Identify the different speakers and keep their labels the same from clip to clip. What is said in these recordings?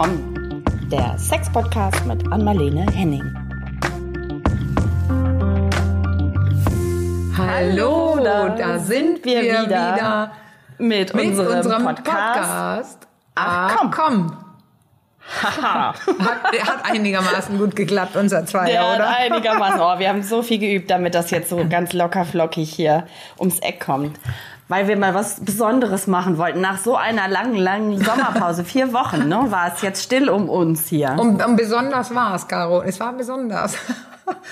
Speaker 1: Komm, der Sex-Podcast mit Anmalene Henning.
Speaker 2: Hallo,
Speaker 1: da
Speaker 2: da, sind wir, wieder,
Speaker 1: wieder mit,
Speaker 2: mit
Speaker 1: unserem,
Speaker 2: unserem
Speaker 1: Podcast.
Speaker 2: Podcast.
Speaker 1: Ach,
Speaker 2: Ach
Speaker 1: komm.
Speaker 2: komm.
Speaker 1: Haha.
Speaker 2: Hat, der hat einigermaßen gut geklappt, unser Zweier,
Speaker 1: Der hat
Speaker 2: oder?
Speaker 1: einigermaßen. Oh, wir haben so viel geübt, damit das jetzt so ganz locker flockig hier ums Eck kommt. Weil wir mal was Besonderes machen wollten. Nach so einer langen, langen Sommerpause, vier Wochen, ne, war es jetzt still um uns hier.
Speaker 2: Und, und besonders war es, Caro. Es war besonders.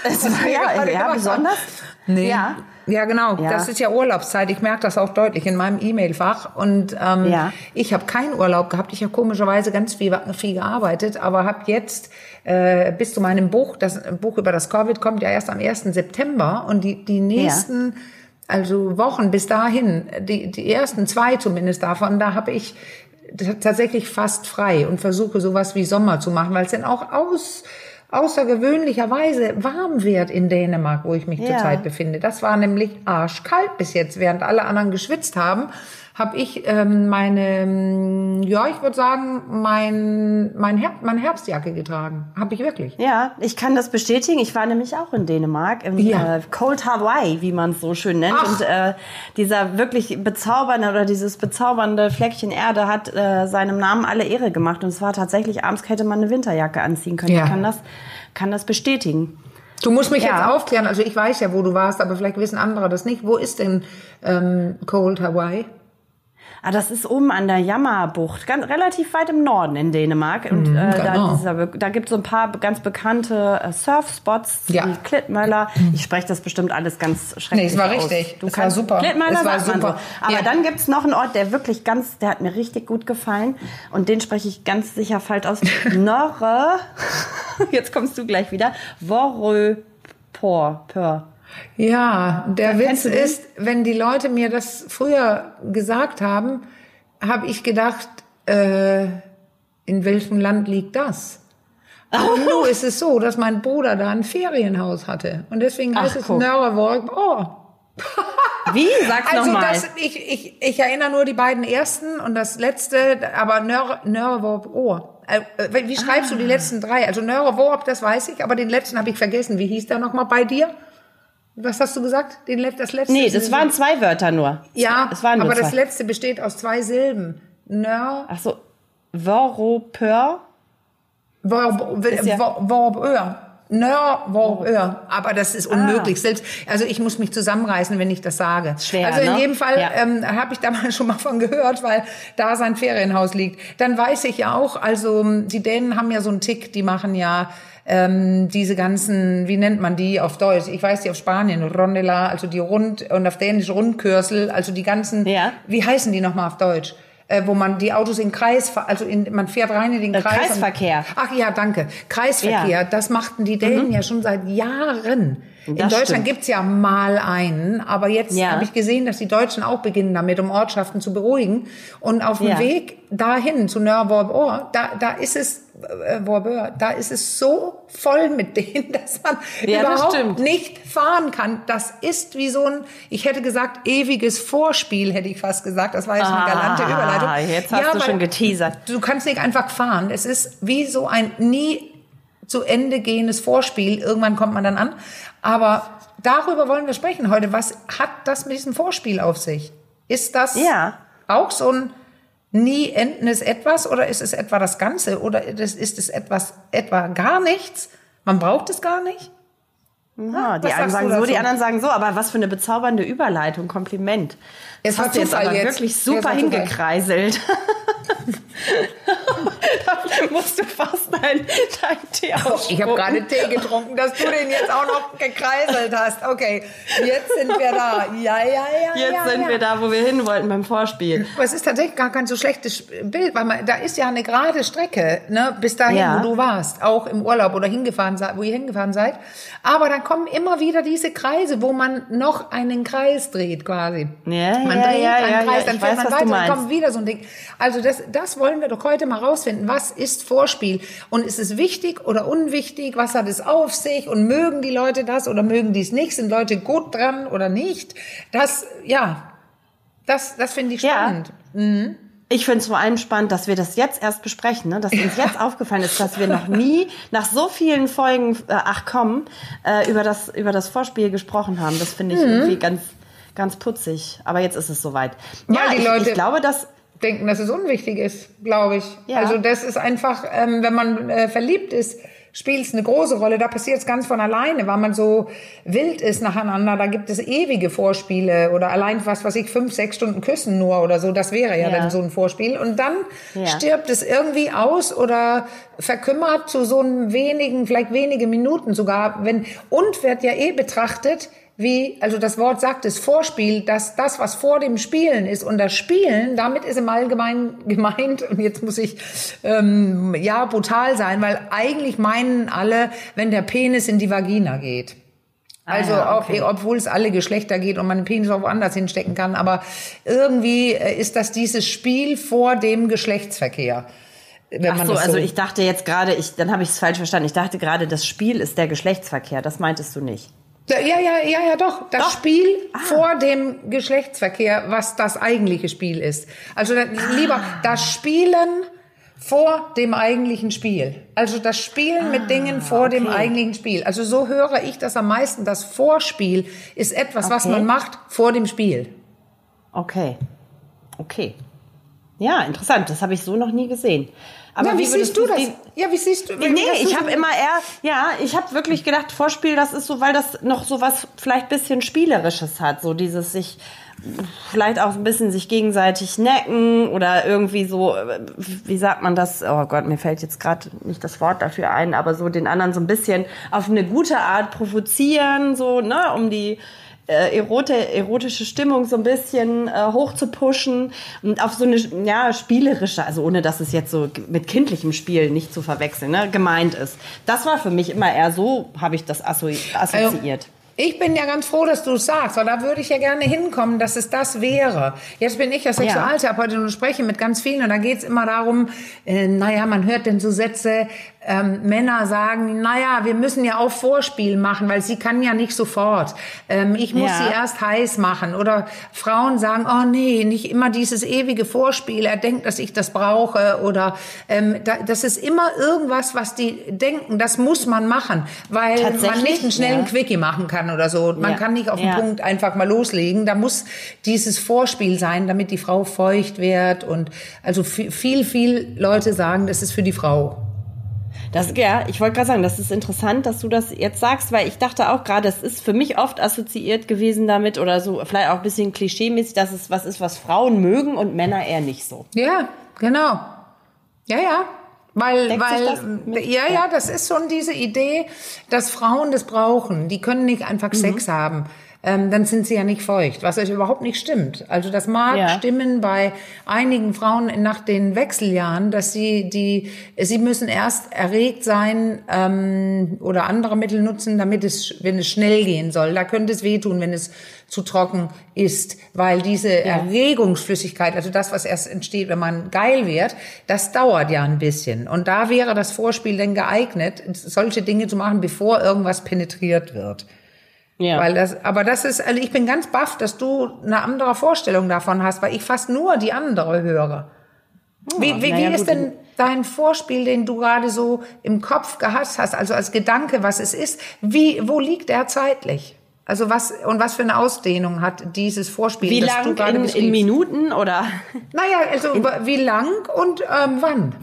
Speaker 1: Es war, ja, ja, besonders.
Speaker 2: Nee.
Speaker 1: Ja.
Speaker 2: Ja, genau.
Speaker 1: Ja.
Speaker 2: Das ist ja Urlaubszeit. Ich merke das auch deutlich in meinem E-Mail-Fach. Und ähm,
Speaker 1: Ja.
Speaker 2: ich habe keinen Urlaub gehabt. Ich habe komischerweise ganz viel, viel gearbeitet, aber habe jetzt äh, bis zu meinem Buch, das Buch über das Covid kommt ja erst am 1. September und die, die nächsten also Wochen bis dahin, die, die ersten zwei zumindest davon, da habe ich tatsächlich fast frei und versuche sowas wie Sommer zu machen, weil es dann auch aus außergewöhnlicherweise warm wird in Dänemark, wo ich mich
Speaker 1: Ja.
Speaker 2: zurzeit befinde. Das war nämlich arschkalt bis jetzt, während alle anderen geschwitzt haben, habe ich ähm, meine, ähm, ja, ich würde sagen, mein, mein Herb, meine Herbstjacke getragen. Habe ich wirklich.
Speaker 1: Ja, ich kann das bestätigen. Ich war nämlich auch in Dänemark, im
Speaker 2: Ja.
Speaker 1: äh, Cold Hawaii, wie man es so schön nennt.
Speaker 2: Ach.
Speaker 1: Und äh, dieser wirklich bezaubernde oder dieses bezaubernde Fleckchen Erde hat äh, seinem Namen alle Ehre gemacht. Und es war tatsächlich, abends hätte man eine Winterjacke anziehen können.
Speaker 2: Ja.
Speaker 1: Ich kann das, kann das bestätigen.
Speaker 2: Du musst mich
Speaker 1: Ja.
Speaker 2: jetzt aufklären. Also ich weiß ja, wo du warst, aber vielleicht wissen andere das nicht. Wo ist denn ähm, Cold Hawaii?
Speaker 1: Ah, das ist oben an der Jammerbucht, ganz relativ weit im Norden in Dänemark. Und äh, da,
Speaker 2: genau.
Speaker 1: dieser, da gibt es so ein paar ganz bekannte äh, Surfspots,
Speaker 2: Ja.
Speaker 1: wie Klittmöller. Ich spreche das bestimmt alles ganz schrecklich
Speaker 2: Nee, es war
Speaker 1: aus.
Speaker 2: richtig.
Speaker 1: Du
Speaker 2: Es war
Speaker 1: kannst
Speaker 2: super.
Speaker 1: Klittmöller
Speaker 2: Es war super.
Speaker 1: so. Aber
Speaker 2: Ja.
Speaker 1: dann gibt es noch einen Ort, der wirklich ganz, der hat mir richtig gut gefallen. Und den spreche ich ganz sicher falsch aus. Norre, jetzt kommst du gleich wieder, Vorö Por, Pör.
Speaker 2: Ja, der Witz
Speaker 1: du den?
Speaker 2: ist, wenn die Leute mir das früher gesagt haben, habe ich gedacht, äh, in welchem Land liegt das? Aber nun ist es so, dass mein Bruder da ein Ferienhaus hatte. Und deswegen heißt
Speaker 1: Ach,
Speaker 2: es
Speaker 1: guck.
Speaker 2: Nörrevorg. Oh.
Speaker 1: Wie? Sag's
Speaker 2: Also
Speaker 1: nochmal.
Speaker 2: das, ich, ich, ich erinnere nur die beiden ersten und das letzte, aber Nör, Nörrevorg, oh. Äh, äh, Wie schreibst du die letzten drei? Also Nörrevorg, das weiß ich, aber den letzten habe ich vergessen. Wie hieß der nochmal bei dir? Was hast du gesagt? Den, das letzte?
Speaker 1: Nee, das waren zwei Wörter nur.
Speaker 2: ja,
Speaker 1: es waren nur
Speaker 2: aber das
Speaker 1: zwei.
Speaker 2: letzte besteht aus zwei Silben. Nör,
Speaker 1: Ach so, Voropör.
Speaker 2: Vorb,
Speaker 1: ja-
Speaker 2: Vorb, Vorböhr. Nör, Vorböhr. Aber das ist
Speaker 1: Ah.
Speaker 2: unmöglich. Selbst, also ich muss mich zusammenreißen, wenn ich das sage.
Speaker 1: Schwer,
Speaker 2: also in
Speaker 1: ne?
Speaker 2: jedem Fall
Speaker 1: Ja.
Speaker 2: ähm, habe ich da mal schon mal von gehört, weil da sein Ferienhaus liegt. Dann weiß ich ja auch, also die Dänen haben ja so einen Tick, die machen ja ähm, diese ganzen, wie nennt man die auf Deutsch? Ich weiß die auf Spanien, Rondela, also die Rund und auf Dänisch Rundkürsel, also die ganzen,
Speaker 1: Ja.
Speaker 2: wie heißen die nochmal auf Deutsch? Äh, wo man die Autos in Kreis, also in, man fährt rein in den
Speaker 1: Äh,
Speaker 2: Kreis.
Speaker 1: Kreisverkehr.
Speaker 2: Und, ach ja, danke. Kreisverkehr,
Speaker 1: Ja.
Speaker 2: das machten die Dänen ja schon seit Jahren. In
Speaker 1: Das
Speaker 2: Deutschland
Speaker 1: stimmt.
Speaker 2: gibt's ja mal einen, aber jetzt
Speaker 1: Ja.
Speaker 2: habe ich gesehen, dass die Deutschen auch beginnen damit, um Ortschaften zu beruhigen. Und auf dem
Speaker 1: Ja.
Speaker 2: Weg dahin zu Nörrborg, da, da ist es, äh, Vorbeur, da ist es so voll mit denen, dass man
Speaker 1: Ja, das
Speaker 2: überhaupt
Speaker 1: stimmt.
Speaker 2: nicht fahren kann. Das ist wie so ein, ich hätte gesagt, ewiges Vorspiel, hätte ich fast gesagt. Das war jetzt eine galante
Speaker 1: Ah,
Speaker 2: Überleitung.
Speaker 1: jetzt hast du
Speaker 2: weil
Speaker 1: schon geteasert.
Speaker 2: Du kannst nicht einfach fahren. Es ist wie so ein nie zu Ende gehendes Vorspiel. Irgendwann kommt man dann an. Aber darüber wollen wir sprechen heute. Was hat das mit diesem Vorspiel auf sich? Ist das
Speaker 1: Ja.
Speaker 2: auch so ein nie endendes Etwas oder ist es etwa das Ganze oder ist es etwas etwa gar nichts? Man braucht es gar nicht?
Speaker 1: Ja, die einen sagen so, die anderen sagen so, aber was für eine bezaubernde Überleitung, Kompliment.
Speaker 2: Es
Speaker 1: Das
Speaker 2: war
Speaker 1: hast du jetzt aber
Speaker 2: jetzt.
Speaker 1: wirklich super hingekreiselt. Dafür musst du fast dein, dein Tee ausspucken.
Speaker 2: Ich habe gerade Tee getrunken, dass du den jetzt auch noch gekreiselt hast. Okay, jetzt sind wir da. Ja, ja, ja.
Speaker 1: Jetzt
Speaker 2: ja,
Speaker 1: sind
Speaker 2: ja.
Speaker 1: wir da, wo wir hin wollten beim Vorspiel.
Speaker 2: Aber es ist tatsächlich gar kein so schlechtes Bild, weil man, da ist ja eine gerade Strecke, ne, bis dahin,
Speaker 1: Ja.
Speaker 2: wo du warst, auch im Urlaub oder hingefahren, wo ihr hingefahren seid. Aber dann kommen immer wieder diese Kreise, wo man noch einen Kreis dreht, quasi.
Speaker 1: Ja,
Speaker 2: man
Speaker 1: ja,
Speaker 2: dreht
Speaker 1: ja,
Speaker 2: einen Kreis, dann fährt man weiter, dann
Speaker 1: meinst.
Speaker 2: kommt wieder so ein Ding. Also das, das wollen wir doch heute mal rausfinden. Was ist Vorspiel? Und ist es wichtig oder unwichtig? Was hat es auf sich? Und mögen die Leute das oder mögen die es nicht? Sind Leute gut dran oder nicht? Das, ja, das, das finde ich
Speaker 1: Ja.
Speaker 2: spannend.
Speaker 1: Ich finde es vor allem spannend, dass wir das jetzt erst besprechen, ne? dass uns jetzt aufgefallen ist, dass wir noch nie nach so vielen Folgen, äh, ach komm, äh, über, das, über das Vorspiel gesprochen haben. Das finde ich mhm. irgendwie ganz, ganz putzig. Aber jetzt ist es soweit.
Speaker 2: Ja, die ich, Leute ich glaube, dass denken, dass es unwichtig ist, glaube ich. Ja. Also das ist einfach, ähm, wenn man äh, verliebt ist, spielt es eine große Rolle. Da passiert es ganz von alleine, weil man so wild ist nacheinander. Da gibt es ewige Vorspiele oder allein was, was ich fünf, sechs Stunden küssen nur oder so. Das wäre ja, ja. dann so ein Vorspiel. Und dann ja. stirbt es irgendwie aus oder verkümmert zu so einem wenigen, vielleicht wenige Minuten sogar. Wenn und wird ja eh betrachtet wie, also das Wort sagt es, Vorspiel, dass das, was vor dem Spielen ist und das Spielen, damit ist im Allgemeinen gemeint, und jetzt muss ich ähm, ja brutal sein, weil eigentlich meinen alle, wenn der Penis in die Vagina geht. Ah also ah, okay. auch, obwohl es alle Geschlechter geht und man den Penis auch woanders hinstecken kann, aber irgendwie äh, ist das dieses Spiel vor dem Geschlechtsverkehr.
Speaker 1: Ach so, so, also ich dachte jetzt gerade, ich, dann habe ich es falsch verstanden. Ich dachte gerade, das Spiel ist der Geschlechtsverkehr. Das meintest du nicht.
Speaker 2: Ja, ja, ja, ja, doch. Das doch. Spiel ah. vor dem Geschlechtsverkehr, was das eigentliche Spiel ist. Also ah. lieber das Spielen vor dem eigentlichen Spiel. Also das Spielen ah, mit Dingen vor okay. dem eigentlichen Spiel. Also so höre ich das am meisten. Das Vorspiel ist etwas, okay. was man macht vor dem Spiel.
Speaker 1: Okay. Okay. Ja, interessant. Das habe ich so noch nie gesehen.
Speaker 2: Aber ja, wie, wie siehst du das?
Speaker 1: Ja, wie siehst du? Wie, nee, ich habe immer eher, ja, ich habe wirklich gedacht, Vorspiel, das ist so, weil das noch so was vielleicht bisschen spielerisches hat, so dieses sich vielleicht auch ein bisschen sich gegenseitig necken oder irgendwie so, wie sagt man das? Oh Gott, mir fällt jetzt gerade nicht das Wort dafür ein, aber so den anderen so ein bisschen auf eine gute Art provozieren, so, ne, um die äh, erote, erotische Stimmung so ein bisschen äh, hoch zu pushen und auf so eine ja spielerische, also ohne dass es jetzt so mit kindlichem Spiel nicht zu verwechseln, ne, gemeint ist. Das war für mich immer eher so, habe ich das assoziiert. Also,
Speaker 2: ich bin ja ganz froh, dass du es sagst, weil da würde ich ja gerne hinkommen, dass es das wäre. Jetzt bin ich ja Sexualtherapeutin und spreche mit ganz vielen und da geht es immer darum, äh, naja, man hört denn so Sätze, ähm, Männer sagen, naja, wir müssen ja auch Vorspiel machen, weil sie kann ja nicht sofort. Ähm, ich muss ja. sie erst heiß machen. Oder Frauen sagen, oh nee, nicht immer dieses ewige Vorspiel. Er denkt, dass ich das brauche. Oder ähm, da, das ist immer irgendwas, was die denken, das muss man machen, weil man nicht einen schnellen ja. Quickie machen kann oder so. Man ja. kann nicht auf den Punkt einfach mal loslegen. Da muss dieses Vorspiel sein, damit die Frau feucht wird. Und also viel, viel Leute sagen, das ist für die Frau.
Speaker 1: Das, ja, ich wollte gerade sagen, das ist interessant, dass du das jetzt sagst, weil ich dachte auch gerade, es ist für mich oft assoziiert gewesen damit oder so, vielleicht auch ein bisschen klischeemäßig, dass es was ist, was Frauen mögen und Männer eher nicht so.
Speaker 2: Ja, genau. Ja, ja. Weil, weil, ja, ja, das ist schon diese Idee, dass Frauen das brauchen. Die können nicht einfach mhm. Sex haben ähm, dann sind sie ja nicht feucht, was euch überhaupt nicht stimmt. Also das mag ja. stimmen bei einigen Frauen nach den Wechseljahren, dass sie die, sie müssen erst erregt sein ähm, oder andere Mittel nutzen, damit es, wenn es schnell gehen soll. Da könnte es wehtun, wenn es zu trocken ist, weil diese ja. Erregungsflüssigkeit, also das, was erst entsteht, wenn man geil wird, das dauert ja ein bisschen. Und da wäre das Vorspiel denn geeignet, solche Dinge zu machen, bevor irgendwas penetriert wird. Ja. Weil das, aber das ist, also ich bin ganz baff, dass du eine andere Vorstellung davon hast, weil ich fast nur die andere höre. Oh, wie wie, wie ist denn dein Vorspiel, den du gerade so im Kopf gehasst hast, also als Gedanke, was es ist? Wie, wo liegt er zeitlich? Also was und was für eine Ausdehnung hat dieses Vorspiel,
Speaker 1: wie das lang du in, in Minuten oder?
Speaker 2: Naja, also in, wie lang und ähm, wann?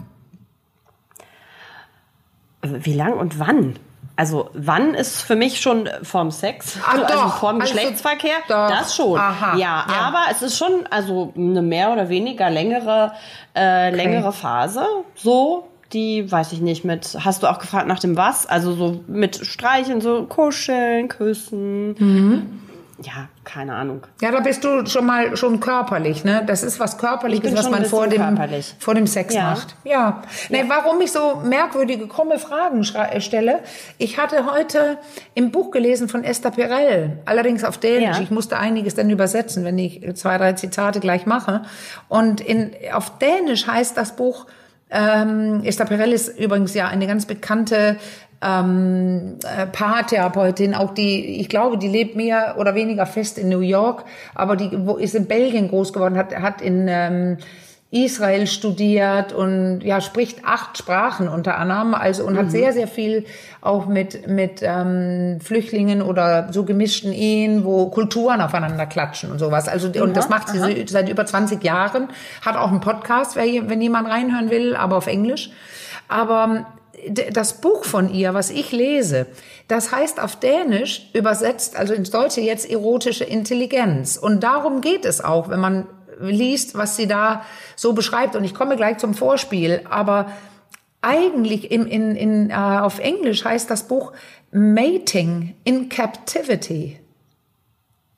Speaker 1: Wie lang und wann? Also wann ist für mich schon vorm Sex,
Speaker 2: ah, also
Speaker 1: doch. vorm also, Geschlechtsverkehr, doch. das schon. Aha, ja, ja, aber es ist schon also eine mehr oder weniger längere äh, okay. längere Phase, so die weiß ich nicht mit. Hast du auch gefragt nach dem was? Also so mit Streicheln, so kuscheln, küssen. Mhm ja, keine Ahnung.
Speaker 2: Ja, da bist du schon mal schon körperlich, ne? Das ist was körperliches, was man vor dem körperlich. vor dem Sex ja. macht. Ja. Nee, ja. warum ich so merkwürdige krumme Fragen äh, stelle? Ich hatte heute im Buch gelesen von Esther Perel, allerdings auf Dänisch. Ja. Ich musste einiges dann übersetzen, wenn ich zwei, drei Zitate gleich mache. Und in auf Dänisch heißt das Buch ähm, Esther Perel ist übrigens ja eine ganz bekannte ähm, äh, Paartherapeutin, auch die, ich glaube, die lebt mehr oder weniger fest in New York, aber die wo, ist in Belgien groß geworden, hat, hat in ähm, Israel studiert und ja spricht acht Sprachen unter anderem, also und mhm. hat sehr sehr viel auch mit mit ähm, Flüchtlingen oder so gemischten Ehen, wo Kulturen aufeinander klatschen und sowas. Also und ja, das macht sie aha. seit über 20 Jahren. Hat auch einen Podcast, wenn jemand reinhören will, aber auf Englisch. Aber das Buch von ihr, was ich lese, das heißt auf Dänisch übersetzt, also ins Deutsche jetzt erotische Intelligenz. Und darum geht es auch, wenn man liest, was sie da so beschreibt. Und ich komme gleich zum Vorspiel, aber eigentlich in, in, in, äh, auf Englisch heißt das Buch Mating in Captivity.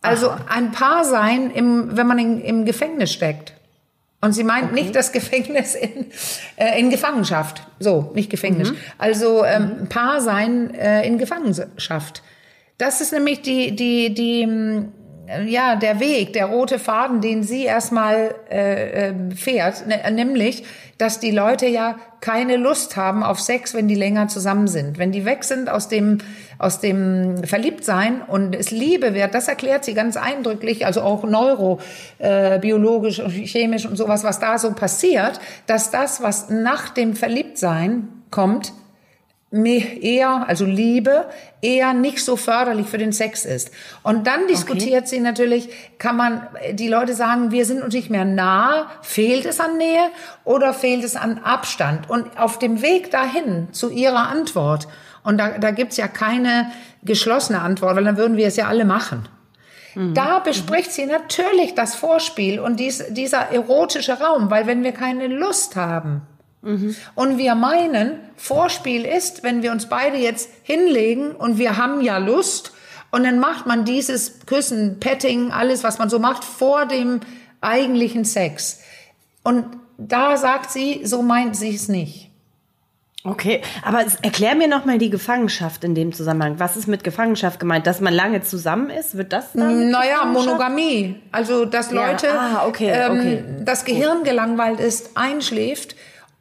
Speaker 2: Also Aha. ein Paar sein, im, wenn man in, im Gefängnis steckt. Und sie meint okay. nicht das Gefängnis in, äh, in Gefangenschaft. So, nicht Gefängnis. Mhm. Also ähm, mhm. Paar sein äh, in Gefangenschaft. Das ist nämlich die, die, die, ja, der Weg, der rote Faden, den sie erstmal äh, ähm, fährt, ne, nämlich, dass die Leute ja keine Lust haben auf Sex, wenn die länger zusammen sind. Wenn die weg sind aus dem, aus dem Verliebtsein und es Liebe wird, das erklärt sie ganz eindrücklich, also auch neurobiologisch äh, und chemisch und sowas, was da so passiert, dass das, was nach dem Verliebtsein kommt, eher, also Liebe, eher nicht so förderlich für den Sex ist. Und dann diskutiert okay. sie natürlich, kann man, die Leute sagen, wir sind uns nicht mehr nah, fehlt es an Nähe oder fehlt es an Abstand? Und auf dem Weg dahin zu ihrer Antwort, und da, da gibt's ja keine geschlossene Antwort, weil dann würden wir es ja alle machen. Mhm. Da bespricht sie natürlich das Vorspiel und dies, dieser erotische Raum, weil wenn wir keine Lust haben, Mhm. Und wir meinen, Vorspiel ist, wenn wir uns beide jetzt hinlegen und wir haben ja Lust und dann macht man dieses Küssen, Petting, alles, was man so macht, vor dem eigentlichen Sex. Und da sagt sie, so meint sie es nicht.
Speaker 1: Okay, aber erklär mir nochmal die Gefangenschaft in dem Zusammenhang. Was ist mit Gefangenschaft gemeint? Dass man lange zusammen ist? Wird das dann?
Speaker 2: Naja, Monogamie. Also, dass Leute, ja. ah, okay, okay. Ähm, das Gehirn gelangweilt ist, einschläft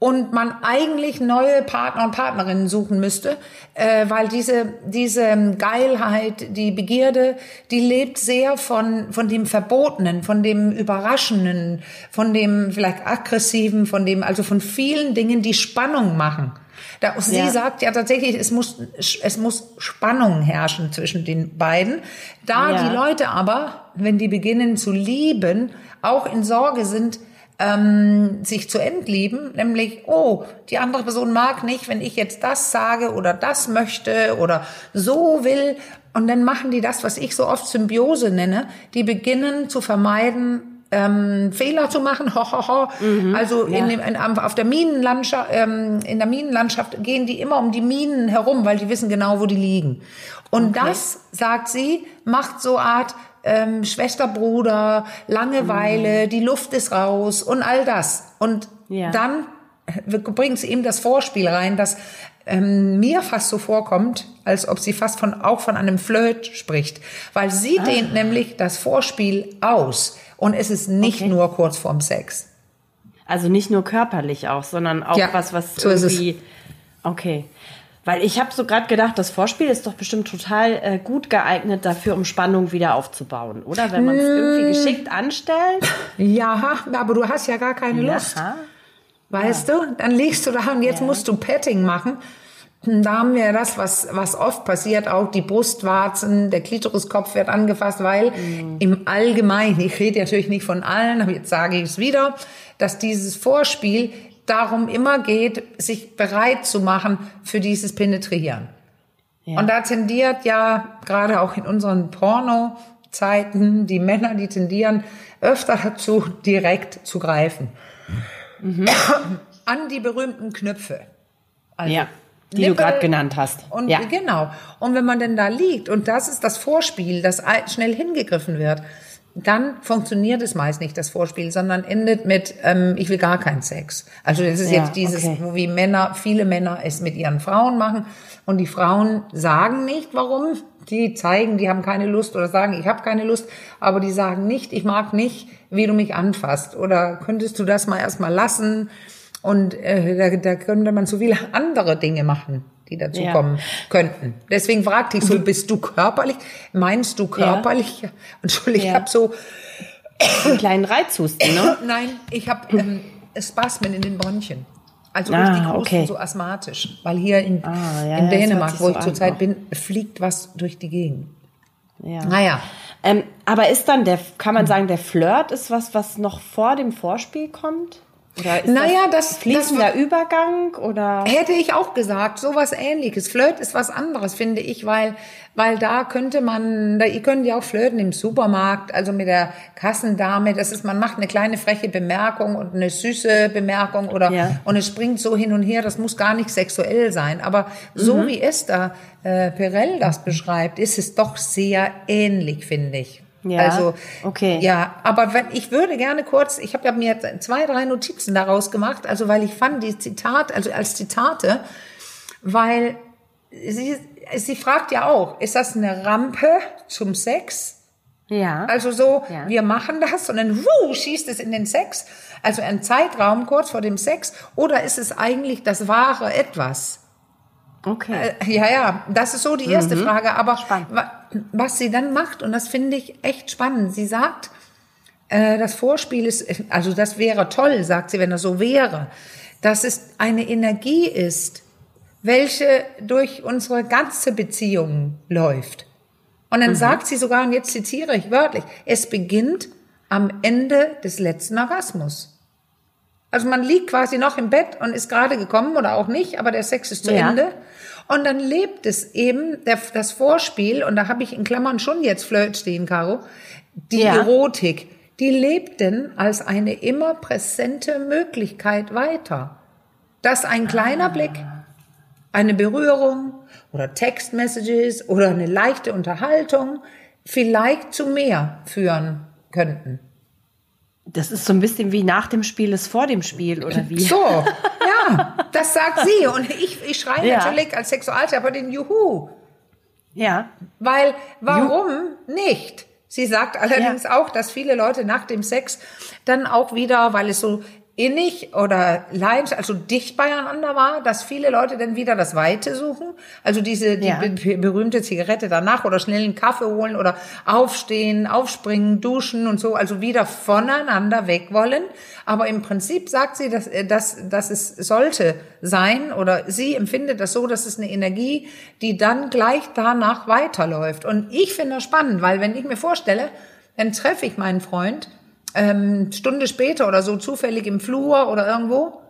Speaker 2: und man eigentlich neue Partner und Partnerinnen suchen müsste, äh, weil diese diese Geilheit, die Begierde, die lebt sehr von von dem Verbotenen, von dem Überraschenden, von dem vielleicht aggressiven, von dem also von vielen Dingen, die Spannung machen. Da, sie ja. sagt ja tatsächlich, es muss, es muss Spannung herrschen zwischen den beiden. Da ja. die Leute aber, wenn die beginnen zu lieben, auch in Sorge sind, ähm, sich zu entlieben, nämlich, oh, die andere Person mag nicht, wenn ich jetzt das sage oder das möchte oder so will. Und dann machen die das, was ich so oft Symbiose nenne. Die beginnen zu vermeiden, ähm, Fehler zu machen. Ho, ho, ho. Mhm, also ja. in dem, in, auf der Minenlandschaft, ähm, in der Minenlandschaft gehen die immer um die Minen herum, weil die wissen genau, wo die liegen. Und okay. das, sagt sie, macht so Art ähm, Schwester, Bruder, Langeweile, mhm. die Luft ist raus und all das. Und ja. dann bringt sie eben das Vorspiel rein, das ähm, mir fast so vorkommt, als ob sie fast von auch von einem Flirt spricht, weil sie ah. dehnt nämlich das Vorspiel aus und es ist nicht okay. nur kurz vorm Sex.
Speaker 1: Also nicht nur körperlich auch, sondern auch ja, was, was so irgendwie. Okay. Weil ich habe so gerade gedacht, das Vorspiel ist doch bestimmt total äh, gut geeignet dafür, um Spannung wieder aufzubauen, oder? Wenn man es irgendwie geschickt anstellt.
Speaker 2: Ja, aber du hast ja gar keine ja. Lust. Weißt ja. du? Dann liegst du da und jetzt ja. musst du Petting machen. Da haben wir das, was, was oft passiert, auch die Brustwarzen, der Klitoriskopf wird angefasst, weil mhm. im Allgemeinen, ich rede natürlich nicht von allen, aber jetzt sage ich es wieder, dass dieses Vorspiel darum immer geht, sich bereit zu machen für dieses Penetrieren. Ja. Und da tendiert ja gerade auch in unseren Porno-Zeiten die Männer, die tendieren öfter dazu, direkt zu greifen. Mhm. An die berühmten Knöpfe.
Speaker 1: Also ja, die Nippel du gerade genannt hast.
Speaker 2: Und
Speaker 1: ja.
Speaker 2: genau. Und wenn man denn da liegt und das ist das Vorspiel, das schnell hingegriffen wird, dann funktioniert es meist nicht, das Vorspiel, sondern endet mit, ähm, ich will gar keinen Sex. Also das ist ja, jetzt dieses, okay. wie Männer, viele Männer es mit ihren Frauen machen und die Frauen sagen nicht, warum. Die zeigen, die haben keine Lust oder sagen, ich habe keine Lust, aber die sagen nicht, ich mag nicht, wie du mich anfasst oder könntest du das mal erstmal lassen und äh, da, da könnte man so viele andere Dinge machen die dazu ja. kommen könnten. Deswegen fragte ich so, bist du körperlich? Meinst du körperlich? Ja. Entschuldigung, ja. ich habe so
Speaker 1: einen kleinen Reizhusten, ne?
Speaker 2: Nein, ich habe ähm, Spasmen in den Bronchien. Also
Speaker 1: Ah,
Speaker 2: richtig groß
Speaker 1: okay.
Speaker 2: so asthmatisch. Weil hier in,
Speaker 1: Ah, ja,
Speaker 2: in Dänemark, wo
Speaker 1: so
Speaker 2: ich zurzeit
Speaker 1: auch.
Speaker 2: bin, fliegt was durch die Gegend.
Speaker 1: Ja.
Speaker 2: Naja.
Speaker 1: Ähm, aber ist dann der, kann man sagen, der Flirt ist was, was noch vor dem Vorspiel kommt? Oder ist
Speaker 2: Naja, das-
Speaker 1: fließender
Speaker 2: das-
Speaker 1: Übergang oder?
Speaker 2: Hätte ich auch gesagt, sowas ähnliches. Flirt ist was anderes, finde ich, weil, weil da könnte man, da, ihr könnt ja auch flirten im Supermarkt, also mit der Kassendame. Das ist, man macht eine kleine freche Bemerkung und eine süße Bemerkung oder,
Speaker 1: Ja.
Speaker 2: und es springt so hin und her. Das muss gar nicht sexuell sein. Aber so
Speaker 1: Mhm.
Speaker 2: wie Esther äh, Perel das beschreibt, ist es doch sehr ähnlich, finde ich.
Speaker 1: Ja,
Speaker 2: Also,
Speaker 1: okay.
Speaker 2: ja, aber wenn, ich würde gerne kurz, ich habe mir jetzt zwei, drei Notizen daraus gemacht, also weil ich fand die Zitat, also als Zitate, weil sie, sie fragt ja auch, ist das eine Rampe zum Sex?
Speaker 1: Ja.
Speaker 2: Also so,
Speaker 1: Ja.
Speaker 2: wir machen das und dann wuh, schießt es in den Sex. Also ein Zeitraum kurz vor dem Sex. Oder ist es eigentlich das wahre Etwas?
Speaker 1: Okay.
Speaker 2: Äh, Ja, ja, das ist so die erste Frage. Aber
Speaker 1: Spannend.
Speaker 2: Wa- was sie dann macht, und das finde ich echt spannend, sie sagt, äh, das Vorspiel ist, also das wäre toll, sagt sie, wenn das so wäre, dass es eine Energie ist, welche durch unsere ganze Beziehung läuft. Und dann sagt sie sogar, und jetzt zitiere ich wörtlich, es beginnt am Ende des letzten Orgasmus. Also man liegt quasi noch im Bett und ist gerade gekommen oder auch nicht, aber der Sex ist zu
Speaker 1: Ja.
Speaker 2: Ende. Und dann lebt es eben der, das Vorspiel, und da habe ich in Klammern schon jetzt Flirt stehen, Caro, die
Speaker 1: Ja.
Speaker 2: Erotik, die lebt denn als eine immer präsente Möglichkeit weiter. Dass ein kleiner Blick, eine Berührung oder Textmessages oder eine leichte Unterhaltung vielleicht zu mehr führen könnten.
Speaker 1: Das ist so ein bisschen wie nach dem Spiel ist vor dem Spiel oder wie?
Speaker 2: So, ja, das sagt sie. Und ich, ich schreie
Speaker 1: Ja.
Speaker 2: natürlich als Sexualtherapeutin Juhu.
Speaker 1: Ja.
Speaker 2: Weil, warum nicht? Sie sagt allerdings
Speaker 1: Ja.
Speaker 2: auch, dass viele Leute nach dem Sex dann auch wieder, weil es so innig oder leidenschaftlich, also dicht beieinander war, dass viele Leute dann wieder das Weite suchen. Also diese die
Speaker 1: Ja.
Speaker 2: be berühmte Zigarette danach oder schnell einen Kaffee holen oder aufstehen, aufspringen, duschen und so, also wieder voneinander weg wollen. Aber im Prinzip sagt sie, dass, äh, dass, dass es sollte sein oder sie empfindet das so, dass es eine Energie, die dann gleich danach weiterläuft. Und ich finde das spannend, weil wenn ich mir vorstelle, dann treffe ich meinen Freund ähm, Stunde später oder so zufällig im Flur oder irgendwo.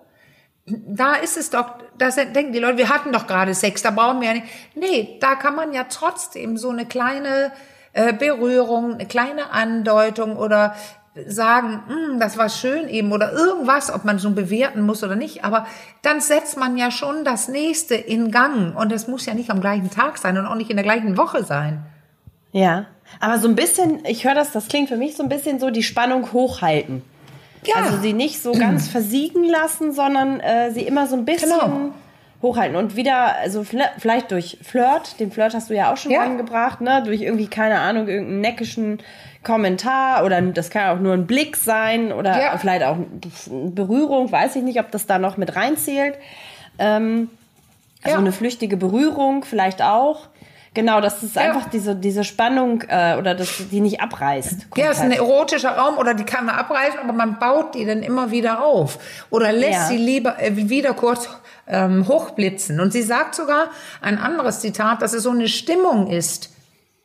Speaker 2: Da ist es doch, da denken die Leute, wir hatten doch gerade Sex, da brauchen wir ja nicht. Nee, da kann man ja trotzdem so eine kleine äh, Berührung, eine kleine Andeutung oder sagen, "Hm, das war schön eben oder irgendwas, ob man so bewerten muss oder nicht. Aber dann setzt man ja schon das nächste in Gang und es muss ja nicht am gleichen Tag sein und auch nicht in der gleichen Woche sein.
Speaker 1: Ja. Aber so ein bisschen, ich höre das, das klingt für mich so ein bisschen so die Spannung hochhalten.
Speaker 2: Ja.
Speaker 1: Also sie nicht so ganz versiegen lassen, sondern äh, sie immer so ein bisschen
Speaker 2: Genau.
Speaker 1: hochhalten. Und wieder, also vielleicht durch Flirt, den Flirt hast du ja auch schon
Speaker 2: Ja.
Speaker 1: angebracht, ne? Durch irgendwie, keine Ahnung, irgendeinen neckischen Kommentar oder das kann auch nur ein Blick sein oder
Speaker 2: Ja.
Speaker 1: vielleicht auch eine Berührung, weiß ich nicht, ob das da noch mit reinzählt. Ähm, also
Speaker 2: Ja.
Speaker 1: eine flüchtige Berührung vielleicht auch. Genau, das ist einfach diese, diese Spannung äh, oder das, die nicht abreißt.
Speaker 2: Ja, es ist ein erotischer Raum oder die kann man abreißen, aber man baut die dann immer wieder auf oder lässt
Speaker 1: Ja.
Speaker 2: sie lieber äh, wieder kurz ähm, hochblitzen. Und sie sagt sogar ein anderes Zitat, dass es so eine Stimmung ist,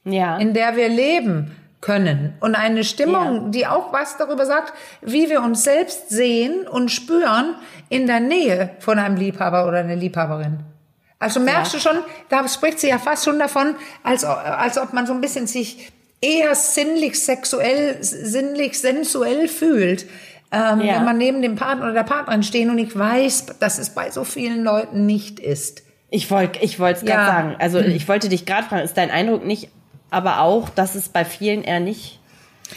Speaker 1: ja.
Speaker 2: in der wir leben können. Und eine Stimmung,
Speaker 1: Ja.
Speaker 2: die auch was darüber sagt, wie wir uns selbst sehen und spüren in der Nähe von einem Liebhaber oder einer Liebhaberin. Also merkst
Speaker 1: Ja.
Speaker 2: du schon, da spricht sie ja fast schon davon, als, als ob man so ein bisschen sich eher sinnlich sexuell, sinnlich sensuell fühlt. Ähm,
Speaker 1: Ja.
Speaker 2: Wenn man neben dem Partner oder der Partnerin stehen und ich weiß, dass es bei so vielen Leuten nicht ist.
Speaker 1: Ich wollte ich wollte es gerade
Speaker 2: Ja.
Speaker 1: sagen. Also ich wollte dich gerade fragen, ist dein Eindruck nicht, aber auch, dass es bei vielen eher nicht,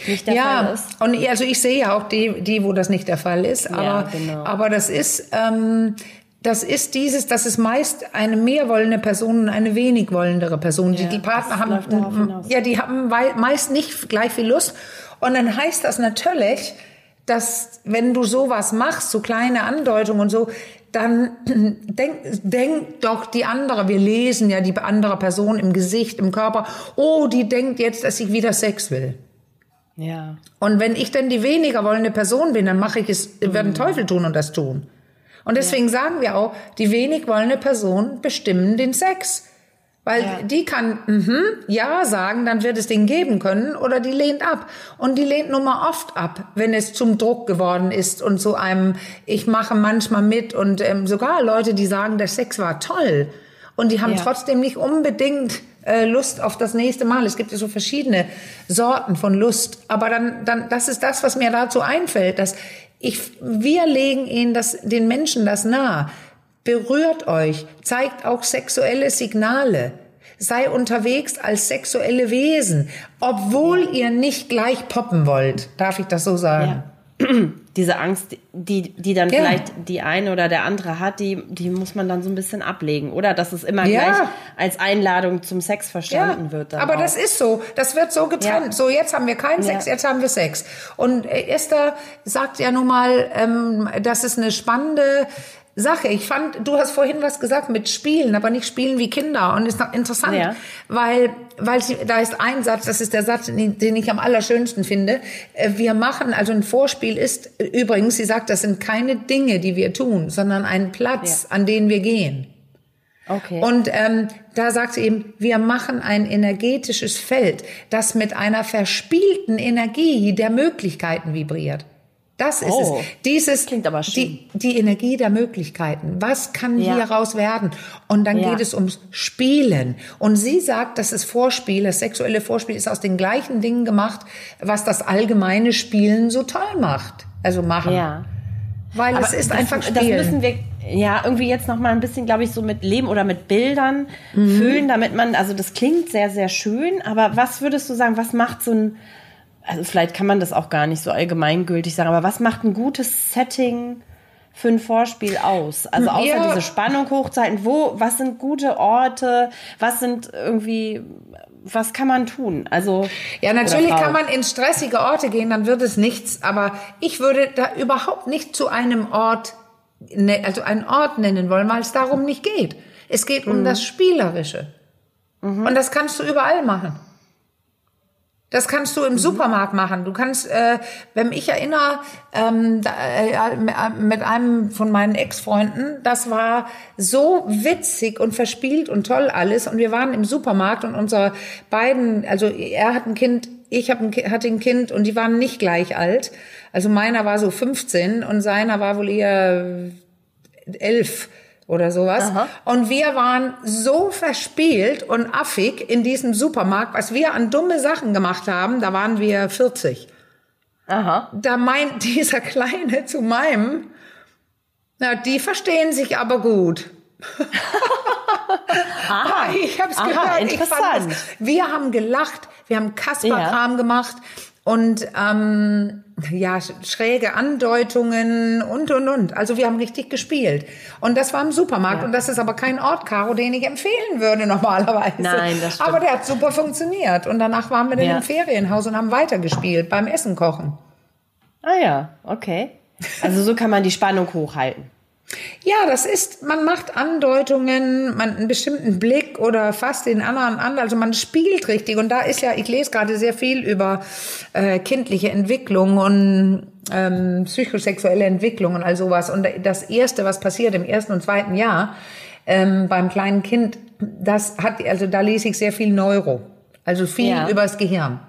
Speaker 1: nicht der Fall
Speaker 2: Ja,
Speaker 1: ist?
Speaker 2: und ich- also ich sehe ja auch die, die, wo das nicht der Fall ist, aber,
Speaker 1: genau.
Speaker 2: aber das ist, ähm, das ist dieses, das ist meist eine mehr wollende Person und eine wenig wollendere Person. die,
Speaker 1: Ja,
Speaker 2: die Partner
Speaker 1: das
Speaker 2: haben, ja, die haben meist nicht gleich viel Lust. Und dann heißt das natürlich, dass wenn du sowas machst, so kleine Andeutungen und so, dann denk, denk doch die andere, wir lesen ja die andere Person im Gesicht, im Körper, oh, die denkt jetzt, dass ich wieder Sex will.
Speaker 1: Ja.
Speaker 2: Und wenn ich denn die weniger wollende Person bin, dann mache ich es, werde den Teufel tun und das tun. Und deswegen sagen wir auch, die wenig wollende Person bestimmen den Sex. Weil
Speaker 1: Ja.
Speaker 2: die kann mhm, ja sagen, dann wird es den geben können, oder die lehnt ab. Und die lehnt nun mal oft ab, wenn es zum Druck geworden ist und zu einem, ich mache manchmal mit und ähm, sogar Leute, die sagen, der Sex war toll. Und die haben
Speaker 1: Ja.
Speaker 2: trotzdem nicht unbedingt äh, Lust auf das nächste Mal. Es gibt ja so verschiedene Sorten von Lust. Aber dann, dann, das ist das, was mir dazu einfällt, dass ich, wir legen ihnen das, den Menschen das nahe. Berührt euch, zeigt auch sexuelle Signale. Sei unterwegs als sexuelle Wesen, obwohl ihr nicht gleich poppen wollt. Darf ich das so sagen?
Speaker 1: Ja. Diese Angst, die, die dann
Speaker 2: Ja.
Speaker 1: vielleicht die eine oder der andere hat, die, die muss man dann so ein bisschen ablegen, oder? Dass es immer
Speaker 2: Ja.
Speaker 1: gleich als Einladung zum Sex verstanden wird. Dann
Speaker 2: aber
Speaker 1: auch.
Speaker 2: das ist so. Das wird so getrennt.
Speaker 1: Ja.
Speaker 2: So, jetzt haben wir keinen Sex,
Speaker 1: Ja.
Speaker 2: jetzt haben wir Sex. Und äh, Esther sagt ja nun mal, ähm, das ist eine spannende Sache. Ich fand, du hast vorhin was gesagt mit Spielen, aber nicht Spielen wie Kinder. Und ist interessant,
Speaker 1: Ja.
Speaker 2: weil, weil sie, da ist ein Satz, das ist der Satz, den ich am allerschönsten finde. Äh, Wir machen, also ein Vorspiel ist, äh, übrigens, sie sagt, das sind keine Dinge, die wir tun, sondern ein Platz, an den wir gehen.
Speaker 1: Okay.
Speaker 2: Und ähm, da sagt sie eben, wir machen ein energetisches Feld, das mit einer verspielten Energie der Möglichkeiten vibriert. Das ist
Speaker 1: Oh,
Speaker 2: es. Dieses,
Speaker 1: klingt aber schön.
Speaker 2: Die, die Energie der Möglichkeiten. Was kann
Speaker 1: Ja.
Speaker 2: hieraus werden? Und dann
Speaker 1: Ja.
Speaker 2: geht es ums Spielen. Und sie sagt, dass das Vorspiel, das sexuelle Vorspiel ist aus den gleichen Dingen gemacht, was das allgemeine Spielen so toll macht. Also machen.
Speaker 1: ja.
Speaker 2: Weil
Speaker 1: Aber
Speaker 2: es ist
Speaker 1: das,
Speaker 2: einfach
Speaker 1: Das
Speaker 2: Spielen.
Speaker 1: müssen wir ja irgendwie jetzt noch mal ein bisschen, glaube ich, so mit Leben oder mit Bildern
Speaker 2: Mhm.
Speaker 1: füllen, damit man, also das klingt sehr, sehr schön, aber was würdest du sagen, was macht so ein, also vielleicht kann man das auch gar nicht so allgemeingültig sagen, aber was macht ein gutes Setting für ein Vorspiel aus? Also außer
Speaker 2: Ja.
Speaker 1: diese Spannung hochzuhalten, wo, was sind gute Orte, was sind irgendwie, was kann man tun? Also
Speaker 2: Ja, natürlich kann man in stressige Orte gehen, dann wird es nichts. Aber ich würde da überhaupt nicht zu einem Ort, ne- also einen Ort nennen wollen, weil es darum nicht geht. Es geht um das Spielerische. Und das kannst du überall machen. Das kannst du im Supermarkt machen. Du kannst, äh, wenn ich erinnere, ähm, da, äh, mit einem von meinen Ex-Freunden, das war so witzig und verspielt und toll alles. Und wir waren im Supermarkt und unser beiden, also er hat ein Kind, ich hab ein, hatte ein Kind und die waren nicht gleich alt. Also meiner war so 15 und seiner war wohl eher elf oder sowas.
Speaker 1: Aha.
Speaker 2: Und wir waren so verspielt und affig in diesem Supermarkt, was wir an dumme Sachen gemacht haben, da waren wir 40.
Speaker 1: Aha.
Speaker 2: Da meint dieser Kleine zu meinem, na, die verstehen sich aber gut.
Speaker 1: Aha.
Speaker 2: Ich hab's
Speaker 1: Aha,
Speaker 2: gehört. Ich
Speaker 1: interessant.
Speaker 2: fand das, wir haben gelacht, wir haben Kasperkram gemacht und ähm, ja schräge Andeutungen und und und. Also wir haben richtig gespielt und das war im Supermarkt
Speaker 1: Ja.
Speaker 2: und das ist aber kein Ort, Caro, den ich empfehlen würde normalerweise.
Speaker 1: Nein, das stimmt.
Speaker 2: Aber der hat super funktioniert und danach waren wir dann
Speaker 1: Ja.
Speaker 2: im Ferienhaus und haben weitergespielt beim Essen kochen.
Speaker 1: Ah ja, okay. Also so kann man die Spannung hochhalten.
Speaker 2: Ja, das ist, man macht Andeutungen, man einen bestimmten Blick oder fasst den anderen an, also man spielt richtig. Und da ist ja, ich lese gerade sehr viel über äh, kindliche Entwicklung und ähm, psychosexuelle Entwicklung und all sowas. Und das Erste, was passiert im ersten und zweiten Jahr ähm, beim kleinen Kind, das hat, also da lese ich sehr viel Neuro, also viel
Speaker 1: Ja.
Speaker 2: übers Gehirn.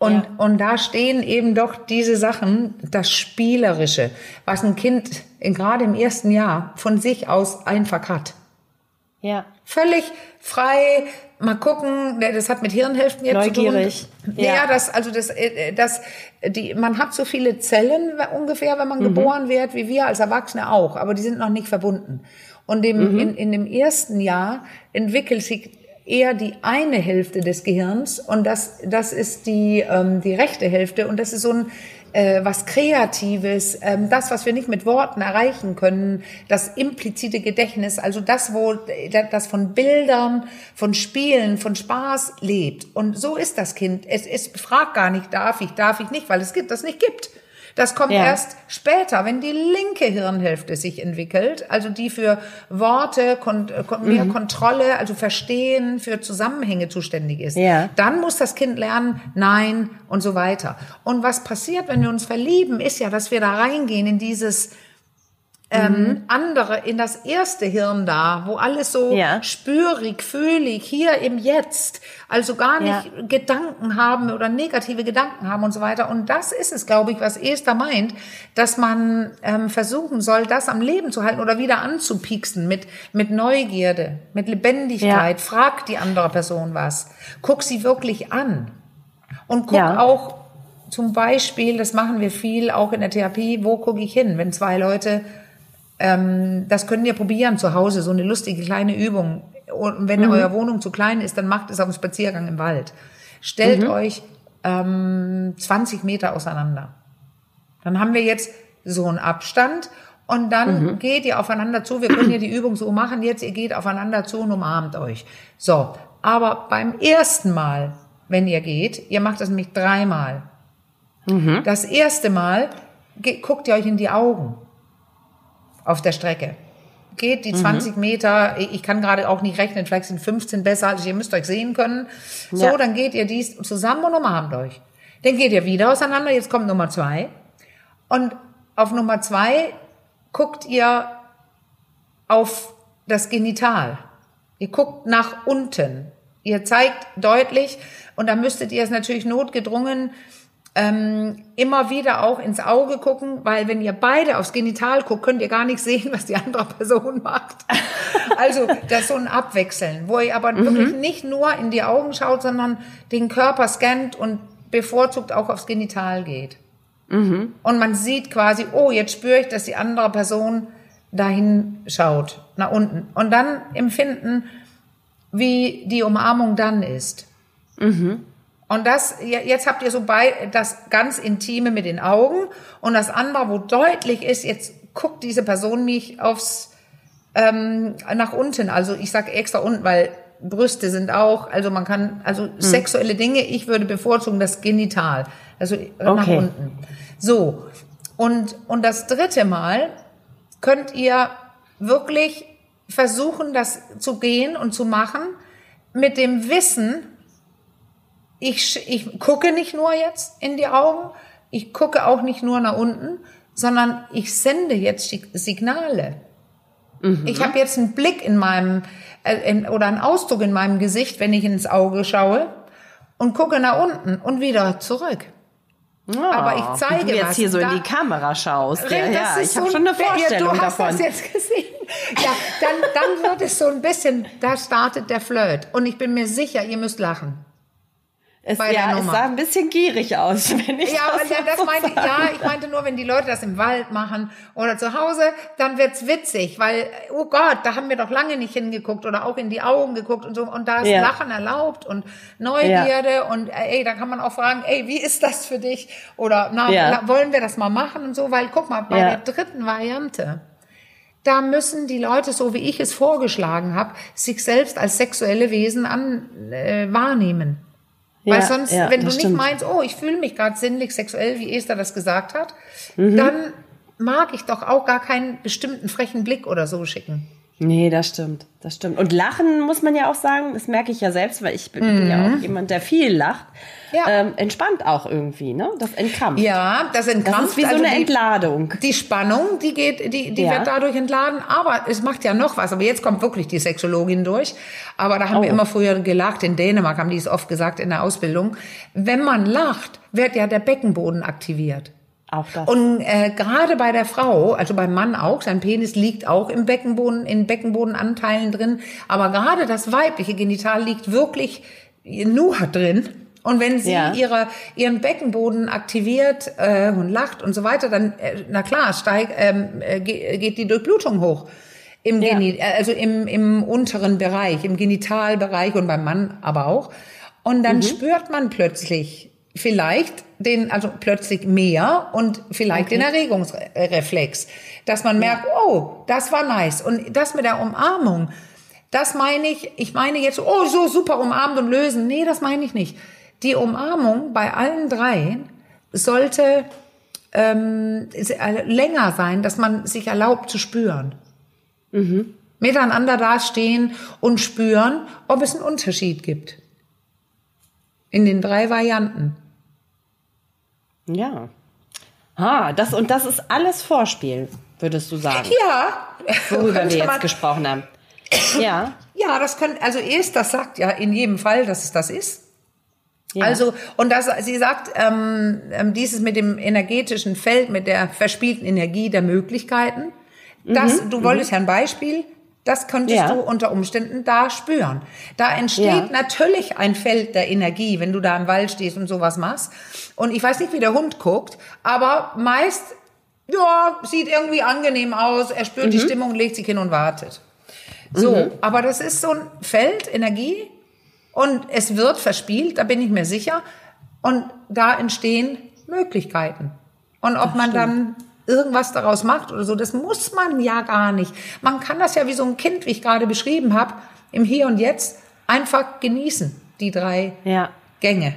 Speaker 2: Und,
Speaker 1: Ja.
Speaker 2: und da stehen eben doch diese Sachen, das Spielerische, was ein Kind in, gerade im ersten Jahr von sich aus einfach hat.
Speaker 1: Ja.
Speaker 2: Völlig frei, mal gucken, ne, das hat mit Hirnhälften jetzt
Speaker 1: Neugierig.
Speaker 2: zu tun. Ja,
Speaker 1: Ja.
Speaker 2: das, also das, äh, das, die, man hat so viele Zellen ungefähr, wenn man geboren wird, wie wir als Erwachsene auch, aber die sind noch nicht verbunden. Und im, in, in dem ersten Jahr entwickelt sich eher die eine Hälfte des Gehirns und das, das ist die, ähm, die rechte Hälfte und das ist so ein äh, was Kreatives, ähm, das, was wir nicht mit Worten erreichen können, das implizite Gedächtnis, also das, wo das von Bildern, von Spielen, von Spaß lebt. Und so ist das Kind. Es, es fragt gar nicht, darf ich, darf ich nicht, weil es gibt, das nicht gibt. Das kommt
Speaker 1: Ja.
Speaker 2: erst später, wenn die linke Hirnhälfte sich entwickelt, also die für Worte, kon kon mehr
Speaker 1: Mhm.
Speaker 2: Kontrolle, also Verstehen, für Zusammenhänge zuständig ist.
Speaker 1: Ja.
Speaker 2: Dann muss das Kind lernen, nein und so weiter. Und was passiert, wenn wir uns verlieben, ist ja, dass wir da reingehen in dieses ähm, andere, in das erste Hirn da, wo alles so
Speaker 1: Ja.
Speaker 2: spürig, fühlig, hier im Jetzt, also gar nicht
Speaker 1: Ja.
Speaker 2: Gedanken haben oder negative Gedanken haben und so weiter. Und das ist es, glaube ich, was Esther meint, dass man ähm, versuchen soll, das am Leben zu halten oder wieder anzupieksen mit, mit Neugierde, mit Lebendigkeit. Frag die andere Person was. Guck sie wirklich an. Und guck
Speaker 1: Ja.
Speaker 2: auch zum Beispiel, das machen wir viel auch in der Therapie, wo gucke ich hin, wenn zwei Leute ähm, das könnt ihr probieren zu Hause, so eine lustige kleine Übung. Und wenn
Speaker 1: Mhm.
Speaker 2: eure Wohnung zu klein ist, dann macht es auf dem Spaziergang im Wald. Stellt
Speaker 1: Mhm.
Speaker 2: euch ähm, 20 Meter auseinander. Dann haben wir jetzt so einen Abstand und dann
Speaker 1: Mhm.
Speaker 2: geht ihr aufeinander zu. Wir können ja die Übung so machen jetzt, ihr geht aufeinander zu und umarmt euch. So, aber beim ersten Mal, wenn ihr geht, ihr macht das nämlich dreimal.
Speaker 1: Mhm.
Speaker 2: Das erste Mal guckt ihr euch in die Augen auf der Strecke. Geht die 20 Meter, ich ich kann gerade auch nicht rechnen, vielleicht sind 15 besser, also ihr müsst euch sehen können. So,
Speaker 1: Ja.
Speaker 2: dann geht ihr dies zusammen und umarmt euch. Dann geht ihr wieder auseinander, jetzt kommt Nummer zwei. Und auf Nummer zwei guckt ihr auf das Genital. Ihr guckt nach unten. Ihr zeigt deutlich, und da müsstet ihr es natürlich notgedrungen ähm, immer wieder auch ins Auge gucken, weil wenn ihr beide aufs Genital guckt, könnt ihr gar nicht sehen, was die andere Person macht. Also das ist so ein Abwechseln, wo ihr aber wirklich nicht nur in die Augen schaut, sondern den Körper scannt und bevorzugt auch aufs Genital geht. Und man sieht quasi, oh, jetzt spüre ich, dass die andere Person dahin schaut, nach unten. Und dann empfinden, wie die Umarmung dann ist. Und das, jetzt habt ihr so bei, das ganz Intime mit den Augen und das andere, wo deutlich ist, jetzt guckt diese Person mich aufs, ähm, nach unten. Also ich sage extra unten, weil Brüste sind auch, also man kann, also sexuelle Dinge, ich würde bevorzugen das Genital, also nach
Speaker 1: Okay.
Speaker 2: unten. So. Und, und das dritte Mal könnt ihr wirklich versuchen, das zu gehen und zu machen mit dem Wissen, ich, ich gucke nicht nur jetzt in die Augen, ich gucke auch nicht nur nach unten, sondern ich sende jetzt Signale. Ich habe jetzt einen Blick in meinem äh, in, oder einen Ausdruck in meinem Gesicht, wenn ich ins Auge schaue und gucke nach unten und wieder zurück. Aber ich zeige
Speaker 1: Wie du jetzt hier so in
Speaker 2: Da-
Speaker 1: die Kamera schaust. Ja, ja,
Speaker 2: ist
Speaker 1: ich habe
Speaker 2: so
Speaker 1: schon eine
Speaker 2: ein- ja,
Speaker 1: Vorstellung
Speaker 2: du hast
Speaker 1: davon.
Speaker 2: das jetzt gesehen. Ja, dann, dann wird es so ein bisschen, da startet der Flirt. Und ich bin mir sicher, ihr müsst lachen.
Speaker 1: Es, ja, es sah ein bisschen gierig aus, wenn ich
Speaker 2: Ja,
Speaker 1: das,
Speaker 2: ja, das
Speaker 1: so
Speaker 2: meinte,
Speaker 1: sage.
Speaker 2: ja, ich meinte nur, wenn die Leute das im Wald machen oder zu Hause, dann wird's witzig, weil, oh Gott, da haben wir doch lange nicht hingeguckt oder auch in die Augen geguckt und so. Und da ist
Speaker 1: Ja.
Speaker 2: Lachen erlaubt und Neugierde und äh, ey, da kann man auch fragen, ey, wie ist das für dich? Oder na,
Speaker 1: Ja.
Speaker 2: la- wollen wir das mal machen und so, weil guck mal, bei
Speaker 1: Ja.
Speaker 2: der dritten Variante, da müssen die Leute, so wie ich es vorgeschlagen habe, sich selbst als sexuelle Wesen an, äh, wahrnehmen. Weil
Speaker 1: Ja,
Speaker 2: sonst,
Speaker 1: ja,
Speaker 2: wenn du
Speaker 1: das
Speaker 2: nicht
Speaker 1: stimmt.
Speaker 2: meinst, oh, ich fühle mich gerade sinnlich sexuell, wie Esther das gesagt hat,
Speaker 1: Mhm.
Speaker 2: dann mag ich doch auch gar keinen bestimmten frechen Blick oder so schicken.
Speaker 1: Nee, das stimmt, das stimmt. Und lachen muss man ja auch sagen, das merke ich ja selbst, weil ich bin, bin ja auch jemand, der viel lacht.
Speaker 2: Mhm. Ja.
Speaker 1: Ähm, entspannt auch irgendwie, ne? Das entkrampft.
Speaker 2: Ja, das
Speaker 1: das
Speaker 2: entkrampft.
Speaker 1: ist wie so
Speaker 2: also
Speaker 1: eine
Speaker 2: die,
Speaker 1: Entladung.
Speaker 2: die Spannung, die geht, die, die
Speaker 1: Ja.
Speaker 2: wird dadurch entladen, aber es macht ja noch was. Aber jetzt kommt wirklich die Sexologin durch. Aber da haben wir
Speaker 1: Oh.
Speaker 2: immer früher gelacht. In Dänemark haben die es oft gesagt in der Ausbildung. Wenn man lacht, wird ja der Beckenboden aktiviert.
Speaker 1: Auch das.
Speaker 2: Und äh, gerade bei der Frau, also beim Mann auch, sein Penis liegt auch im Beckenboden, in Beckenbodenanteilen drin, aber gerade das weibliche Genital liegt wirklich nur drin. Und wenn sie
Speaker 1: Ja.
Speaker 2: ihre, ihren Beckenboden aktiviert äh, und lacht und so weiter, dann, äh, na klar, steigt, ähm, äh, ge- geht die Durchblutung hoch. Im
Speaker 1: Ja.
Speaker 2: Geni äh, also im, im unteren Bereich, im Genitalbereich und beim Mann aber auch. Und dann spürt man plötzlich vielleicht den, also plötzlich mehr und vielleicht den Erregungsreflex, dass man merkt, oh, das war nice. Und das mit der Umarmung, das meine ich, ich meine jetzt, oh, so super umarmt und lösen. Nee, das meine ich nicht. Die Umarmung bei allen dreien sollte ähm, länger sein, dass man sich erlaubt zu spüren. Mhm. Miteinander dastehen und spüren, ob es einen Unterschied gibt. In den drei Varianten.
Speaker 1: Ja. Ah, das und das ist alles Vorspiel, würdest du sagen.
Speaker 2: Ja.
Speaker 1: Worüber wir jetzt gesprochen haben. Ja.
Speaker 2: Ja, das könnte, also erst, das sagt ja in jedem Fall, dass es das ist. Ja. Also, und das, sie sagt, ähm, ähm, dieses mit dem energetischen Feld, mit der verspielten Energie der Möglichkeiten, das, mhm. du wolltest mhm. ja ein Beispiel, das könntest ja. du unter Umständen da spüren. Da entsteht ja. natürlich ein Feld der Energie, wenn du da im Wald stehst und sowas machst. Und ich weiß nicht, wie der Hund guckt, aber meist, ja, sieht irgendwie angenehm aus, er spürt mhm. die Stimmung, legt sich hin und wartet. So, mhm. aber das ist so ein Feld, Energie, und es wird verspielt, da bin ich mir sicher. Und da entstehen Möglichkeiten. Und ob das man stimmt. dann irgendwas daraus macht oder so, das muss man ja gar nicht. Man kann das ja wie so ein Kind, wie ich gerade beschrieben habe, im Hier und Jetzt einfach genießen, die drei ja. Gänge.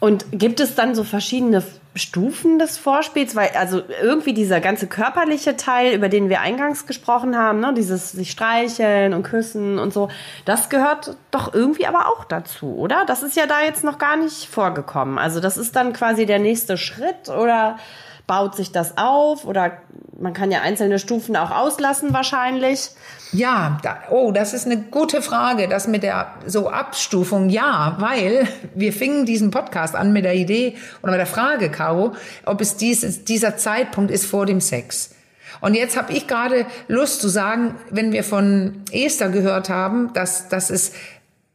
Speaker 1: Und gibt es dann so verschiedene Stufen des Vorspiels? Weil also irgendwie dieser ganze körperliche Teil, über den wir eingangs gesprochen haben, ne, dieses sich streicheln und küssen und so, das gehört doch irgendwie aber auch dazu, oder? Das ist ja da jetzt noch gar nicht vorgekommen. Also das ist dann quasi der nächste Schritt oder baut sich das auf oder man kann ja einzelne Stufen auch auslassen wahrscheinlich.
Speaker 2: Ja, da, oh, das ist eine gute Frage, das mit der so Abstufung. Ja, weil wir fingen diesen Podcast an mit der Idee oder mit der Frage, Caro, ob es dieses, dieser Zeitpunkt ist vor dem Sex. Und jetzt habe ich gerade Lust zu sagen, wenn wir von Esther gehört haben, dass, dass es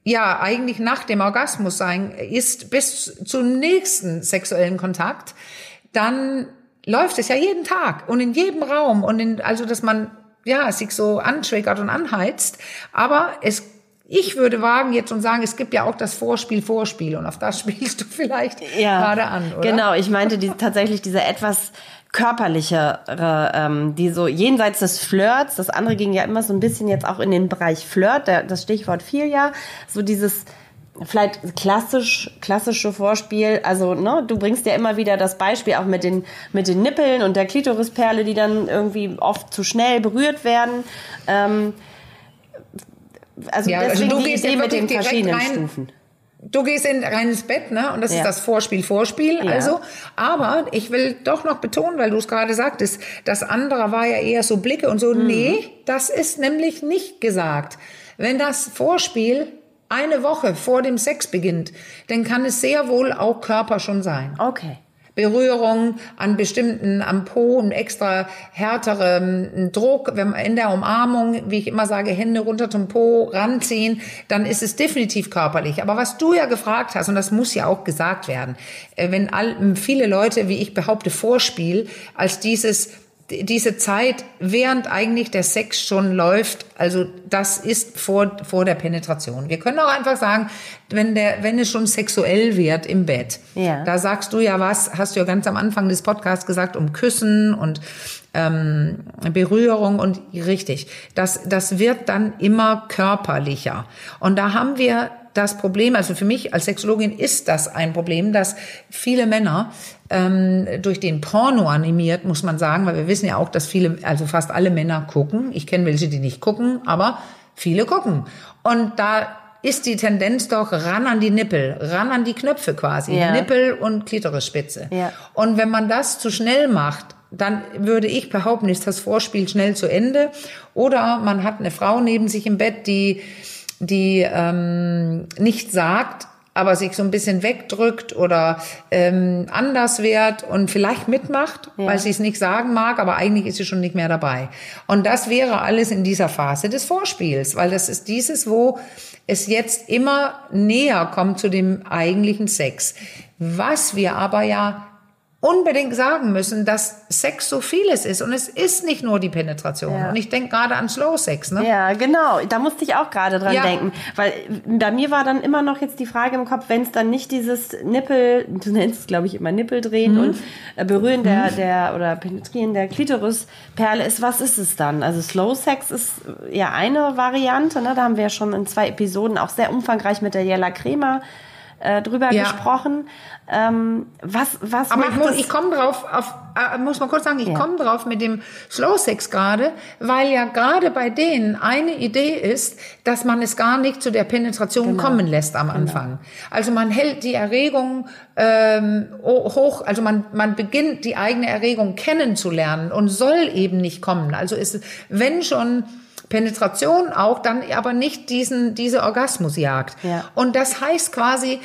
Speaker 2: ja eigentlich nach dem Orgasmus sein ist bis zum nächsten sexuellen Kontakt, dann läuft es ja jeden Tag und in jedem Raum und in, also, dass man, ja, sich so antriggert und anheizt. Aber es, ich würde wagen jetzt und sagen, es gibt ja auch das Vorspiel, Vorspiel und auf das spielst du vielleicht ja, gerade an, oder?
Speaker 1: Genau, ich meinte die, tatsächlich diese etwas körperlichere, ähm, die so jenseits des Flirts, das andere ging ja immer so ein bisschen jetzt auch in den Bereich Flirt, der, das Stichwort viel ja, so dieses vielleicht klassisch, klassische Vorspiel, also ne, du bringst ja immer wieder das Beispiel auch mit den, mit den Nippeln und der Klitorisperle, die dann irgendwie oft zu schnell berührt werden. Ähm, also ja, deswegen also du die Idee mit den verschiedenen rein, Stufen.
Speaker 2: Du gehst in rein ins Bett, ne? Und das ja. ist das Vorspiel, Vorspiel. Ja. Also, aber ich will doch noch betonen, weil du es gerade sagtest, das andere war ja eher so Blicke und so. Mhm. Nee, das ist nämlich nicht gesagt. Wenn das Vorspiel eine Woche vor dem Sex beginnt, dann kann es sehr wohl auch Körper schon sein.
Speaker 1: Okay.
Speaker 2: Berührung an bestimmten, am Po, ein extra härterem Druck, wenn man in der Umarmung, wie ich immer sage, Hände runter zum Po ranziehen, dann ist es definitiv körperlich. Aber was du ja gefragt hast, und das muss ja auch gesagt werden, äh, wenn all, viele Leute, wie ich behaupte, Vorspiel als dieses diese Zeit, während eigentlich der Sex schon läuft, also das ist vor, vor der Penetration. Wir können auch einfach sagen, wenn der, wenn es schon sexuell wird im Bett, ja. da sagst du ja was, hast du ja ganz am Anfang des Podcasts gesagt, um Küssen und ähm, Berührung und richtig, das, das wird dann immer körperlicher. Und da haben wir das Problem, also für mich als Sexologin ist das ein Problem, dass viele Männer ähm, durch den Porno animiert, muss man sagen, weil wir wissen ja auch, dass viele, also fast alle Männer gucken. Ich kenne welche, die nicht gucken, aber viele gucken. Und da ist die Tendenz doch ran an die Nippel, ran an die Knöpfe quasi, ja. Nippel und Klitorisspitze. Ja. Und wenn man das zu schnell macht, dann würde ich behaupten, ist das Vorspiel schnell zu Ende. Oder man hat eine Frau neben sich im Bett, die die ähm, nicht sagt, aber sich so ein bisschen wegdrückt oder ähm, anders wird und vielleicht mitmacht, ja. weil sie es nicht sagen mag, aber eigentlich ist sie schon nicht mehr dabei. Und das wäre alles in dieser Phase des Vorspiels, weil das ist dieses, wo es jetzt immer näher kommt zu dem eigentlichen Sex. Was wir aber ja unbedingt sagen müssen, dass Sex so vieles ist. Und es ist nicht nur die Penetration. Ja. Und ich denke gerade an Slow Sex. Ne?
Speaker 1: Ja, genau. Da musste ich auch gerade dran ja. denken. Weil bei mir war dann immer noch jetzt die Frage im Kopf, wenn es dann nicht dieses Nippel, du nennst es glaube ich immer Nippel drehen mhm. und äh, berühren der, mhm. der oder penetrieren der Klitorisperle ist, was ist es dann? Also Slow Sex ist ja eine Variante. Ne? Da haben wir ja schon in zwei Episoden auch sehr umfangreich mit der Jella Crema äh, drüber
Speaker 2: Ja.
Speaker 1: gesprochen. Ähm, was was
Speaker 2: Aber ich, muss, ich komme drauf, auf, äh, muss mal kurz sagen, ich
Speaker 1: Ja.
Speaker 2: komme drauf mit dem Slow Sex gerade, weil ja gerade bei denen eine Idee ist, dass man es gar nicht zu der Penetration
Speaker 1: Genau.
Speaker 2: kommen lässt am Anfang. Also man hält die Erregung ähm, hoch, also man, man beginnt die eigene Erregung kennenzulernen und soll eben nicht kommen. Also ist, wenn schon Penetration auch, dann aber nicht diesen, diese Orgasmusjagd.
Speaker 1: Ja.
Speaker 2: Und das heißt quasi,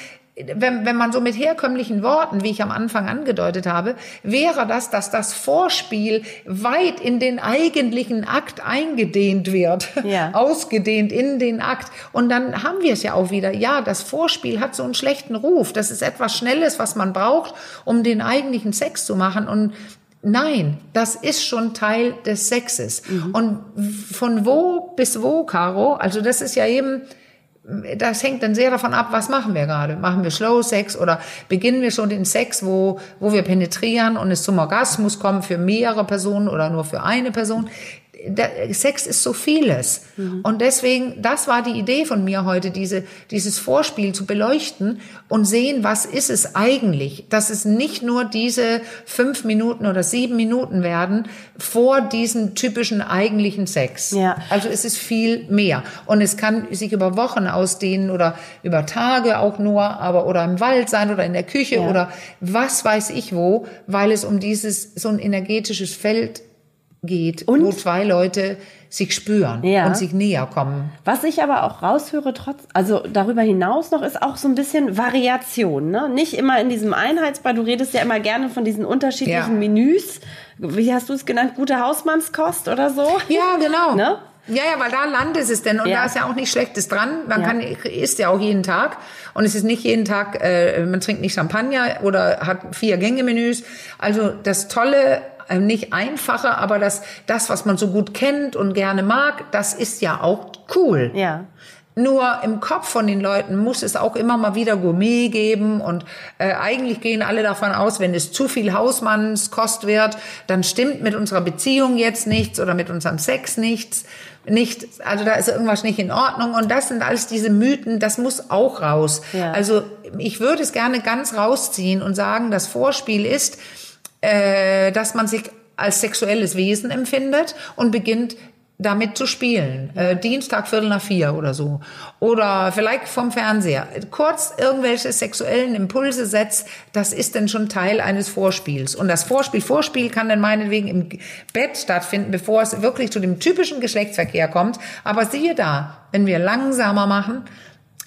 Speaker 2: wenn, wenn man so mit herkömmlichen Worten, wie ich am Anfang angedeutet habe, wäre das, dass das Vorspiel weit in den eigentlichen Akt eingedehnt wird,
Speaker 1: Ja.
Speaker 2: ausgedehnt in den Akt. Und dann haben wir es ja auch wieder. Ja, das Vorspiel hat so einen schlechten Ruf. Das ist etwas Schnelles, was man braucht, um den eigentlichen Sex zu machen. Und Nein, das ist schon Teil des Sexes. Und von wo bis wo, Caro? Also das ist ja eben, das hängt dann sehr davon ab, was machen wir gerade. Machen wir Slow Sex oder beginnen wir schon den Sex, wo, wo wir penetrieren und es zum Orgasmus kommt für mehrere Personen oder nur für eine Person. Sex ist so vieles. Und deswegen, das war die Idee von mir heute, diese, dieses Vorspiel zu beleuchten und sehen, was ist es eigentlich? Dass es nicht nur diese fünf Minuten oder sieben Minuten werden vor diesem typischen eigentlichen Sex.
Speaker 1: Ja.
Speaker 2: Also es ist viel mehr. Und es kann sich über Wochen ausdehnen oder über Tage auch nur, aber oder im Wald sein oder in der Küche
Speaker 1: Ja.
Speaker 2: oder was weiß ich wo, weil es um dieses, so ein energetisches Feld geht,
Speaker 1: Und?
Speaker 2: wo zwei Leute sich spüren
Speaker 1: Ja.
Speaker 2: und sich näher kommen.
Speaker 1: Was ich aber auch raushöre, trotz, also darüber hinaus noch, ist auch so ein bisschen Variation. Ne? Nicht immer in diesem Einheitsbrei. Du redest ja immer gerne von diesen unterschiedlichen
Speaker 2: Ja.
Speaker 1: Menüs. Wie hast du es genannt? Gute Hausmannskost oder so?
Speaker 2: Ja, genau.
Speaker 1: Ne?
Speaker 2: Ja, ja, weil da landet es denn und
Speaker 1: Ja.
Speaker 2: da ist ja auch nichts Schlechtes dran. Man
Speaker 1: Ja.
Speaker 2: kann isst ja auch jeden Tag und es ist nicht jeden Tag, äh, man trinkt nicht Champagner oder hat vier Gänge-Menüs. Also das Tolle, nicht einfache, aber das, das, was man so gut kennt und gerne mag, das ist ja auch cool.
Speaker 1: Ja.
Speaker 2: Nur im Kopf von den Leuten muss es auch immer mal wieder Gourmet geben und äh, eigentlich gehen alle davon aus, wenn es zu viel Hausmannskost wird, dann stimmt mit unserer Beziehung jetzt nichts oder mit unserem Sex nichts. Nicht, also da ist irgendwas nicht in Ordnung und das sind alles diese Mythen, das muss auch raus.
Speaker 1: Ja.
Speaker 2: Also ich würde es gerne ganz rausziehen und sagen, das Vorspiel ist, äh, dass man sich als sexuelles Wesen empfindet und beginnt damit zu spielen. Äh, Dienstag Viertel nach vier oder so. Oder vielleicht vom Fernseher. Kurz irgendwelche sexuellen Impulse setzt, das ist dann schon Teil eines Vorspiels. Und das Vorspiel, Vorspiel kann dann meinetwegen im Bett stattfinden, bevor es wirklich zu dem typischen Geschlechtsverkehr kommt. Aber siehe da, wenn wir langsamer machen,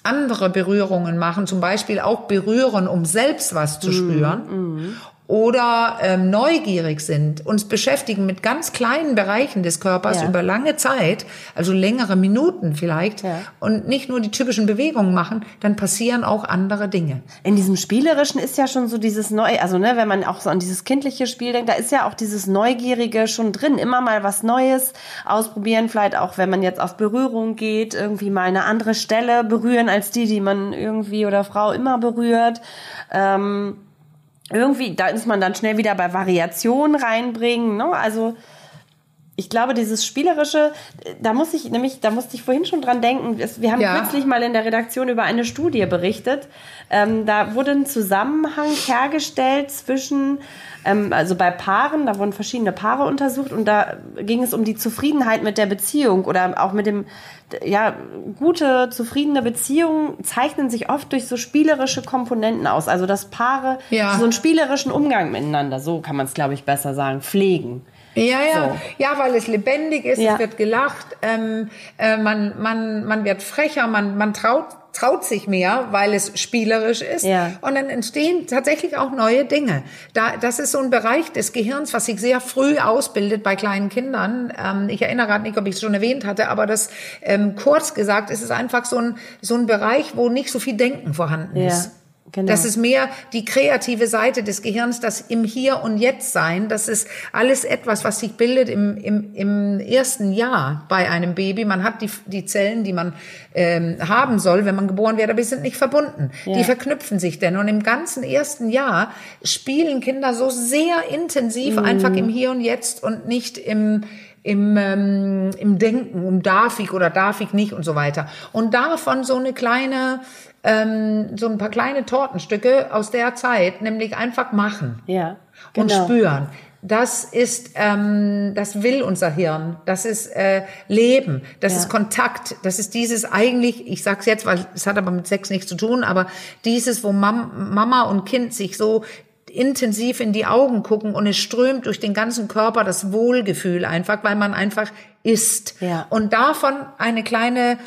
Speaker 2: andere Berührungen machen, zum Beispiel auch berühren, um selbst was zu spüren. Oder ähm, neugierig sind, uns beschäftigen mit ganz kleinen Bereichen des Körpers
Speaker 1: Ja.
Speaker 2: über lange Zeit, also längere Minuten vielleicht,
Speaker 1: Ja.
Speaker 2: und nicht nur die typischen Bewegungen machen, dann passieren auch andere Dinge.
Speaker 1: In diesem Spielerischen ist ja schon so dieses Neu, also ne, wenn man auch so an dieses kindliche Spiel denkt, da ist ja auch dieses Neugierige schon drin. Immer mal was Neues ausprobieren, vielleicht auch, wenn man jetzt auf Berührung geht, irgendwie mal eine andere Stelle berühren als die, die man irgendwie oder Frau immer berührt. Ähm, irgendwie, da ist man dann schnell wieder bei Variationen reinbringen. Ne? Also ich glaube, dieses Spielerische, da muss ich nämlich, da musste ich vorhin schon dran denken. Wir haben
Speaker 2: Ja.
Speaker 1: kürzlich mal in der Redaktion über eine Studie berichtet. Ähm, da wurde ein Zusammenhang hergestellt zwischen, ähm, also bei Paaren, da wurden verschiedene Paare untersucht und da ging es um die Zufriedenheit mit der Beziehung oder auch mit dem, ja, gute, zufriedene Beziehungen zeichnen sich oft durch so spielerische Komponenten aus. Also dass Paare
Speaker 2: Ja.
Speaker 1: so einen spielerischen Umgang miteinander, so kann man es, glaube ich, besser sagen, pflegen.
Speaker 2: Ja, ja,
Speaker 1: So.
Speaker 2: ja, weil es lebendig ist,
Speaker 1: Ja.
Speaker 2: es wird gelacht, ähm, äh, man, man, man wird frecher, man, man traut, traut sich mehr, weil es spielerisch ist.
Speaker 1: Ja.
Speaker 2: Und dann entstehen tatsächlich auch neue Dinge. Da, das ist so ein Bereich des Gehirns, was sich sehr früh ausbildet bei kleinen Kindern. Ähm, ich erinnere gerade nicht, ob ich es schon erwähnt hatte, aber das ähm, kurz gesagt, ist es einfach so ein, so ein Bereich, wo nicht so viel Denken vorhanden
Speaker 1: Ja,
Speaker 2: ist.
Speaker 1: Genau.
Speaker 2: Das ist mehr die kreative Seite des Gehirns, das im Hier und Jetzt sein. Das ist alles etwas, was sich bildet im, im, im ersten Jahr bei einem Baby. Man hat die, die Zellen, die man ähm, haben soll, wenn man geboren wird, aber die sind nicht verbunden.
Speaker 1: Ja.
Speaker 2: Die verknüpfen sich denn. Und im ganzen ersten Jahr spielen Kinder so sehr intensiv
Speaker 1: Mhm.
Speaker 2: einfach im Hier und Jetzt und nicht im im, ähm, im Denken, um darf ich oder darf ich nicht und so weiter. Und davon so eine kleine ähm, so ein paar kleine Tortenstücke aus der Zeit, nämlich einfach machen
Speaker 1: Ja.
Speaker 2: und
Speaker 1: genau.
Speaker 2: spüren. Das ist, ähm, das will unser Hirn. Das ist äh, Leben. Das
Speaker 1: Ja.
Speaker 2: ist Kontakt. Das ist dieses eigentlich, ich sag's jetzt, weil es hat aber mit Sex nichts zu tun, aber dieses, wo Mam Mama und Kind sich so intensiv in die Augen gucken und es strömt durch den ganzen Körper das Wohlgefühl einfach, weil man einfach isst.
Speaker 1: Ja.
Speaker 2: Und davon eine kleine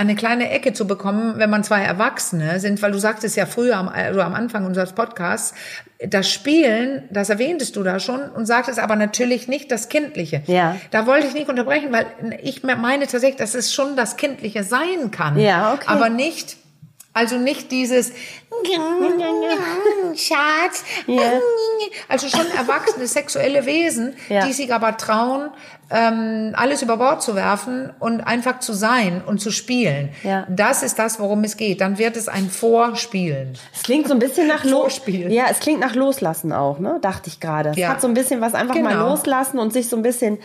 Speaker 2: eine kleine Ecke zu bekommen, wenn man zwei Erwachsene sind, weil du sagtest ja früher am, also am Anfang unseres Podcasts, das Spielen, das erwähntest du da schon und sagtest aber natürlich nicht das Kindliche.
Speaker 1: Ja.
Speaker 2: Da wollte ich nicht unterbrechen, weil ich meine tatsächlich, dass es schon das Kindliche sein kann.
Speaker 1: Ja, okay.
Speaker 2: Aber nicht, also nicht dieses Schatz, also schon erwachsene sexuelle Wesen,
Speaker 1: Ja.
Speaker 2: die sich aber trauen, ähm, alles über Bord zu werfen und einfach zu sein und zu spielen.
Speaker 1: Ja.
Speaker 2: Das ist das, worum es geht. Dann wird es ein Vorspielen.
Speaker 1: Es klingt so ein bisschen nach Lo
Speaker 2: Vorspiel.
Speaker 1: Ja, es klingt nach Loslassen auch, ne? Dachte ich gerade. Es
Speaker 2: Ja.
Speaker 1: hat so ein bisschen was einfach mal
Speaker 2: Genau.
Speaker 1: loslassen und sich so ein bisschen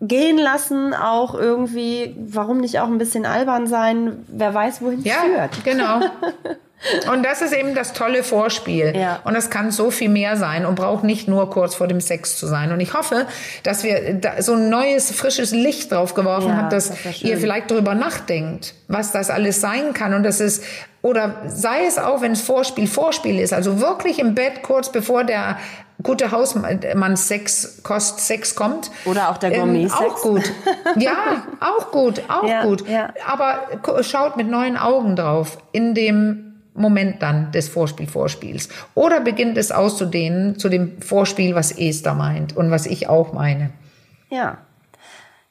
Speaker 1: gehen lassen, auch irgendwie, warum nicht auch ein bisschen albern sein? Wer weiß, wohin es
Speaker 2: Ja,
Speaker 1: führt.
Speaker 2: genau. Und das ist eben das tolle Vorspiel.
Speaker 1: Ja.
Speaker 2: Und das kann so viel mehr sein und braucht nicht nur kurz vor dem Sex zu sein. Und ich hoffe, dass wir da so ein neues, frisches Licht drauf geworfen
Speaker 1: Ja,
Speaker 2: haben, dass
Speaker 1: das
Speaker 2: ihr vielleicht darüber nachdenkt, was das alles sein kann. Und das ist, oder sei es auch, wenn es Vorspiel, Vorspiel ist, also wirklich im Bett kurz bevor der gute Hausmann Sex, Kost Sex kommt.
Speaker 1: Oder auch der
Speaker 2: Ähm,
Speaker 1: Gourmet-Sex.
Speaker 2: auch gut. Ja, auch gut, auch
Speaker 1: Ja,
Speaker 2: gut.
Speaker 1: ja.
Speaker 2: Aber schaut mit neuen Augen drauf in dem Moment dann des Vorspiel-Vorspiels. Oder beginnt es auszudehnen zu dem Vorspiel, was Esther meint und was ich auch meine.
Speaker 1: Ja.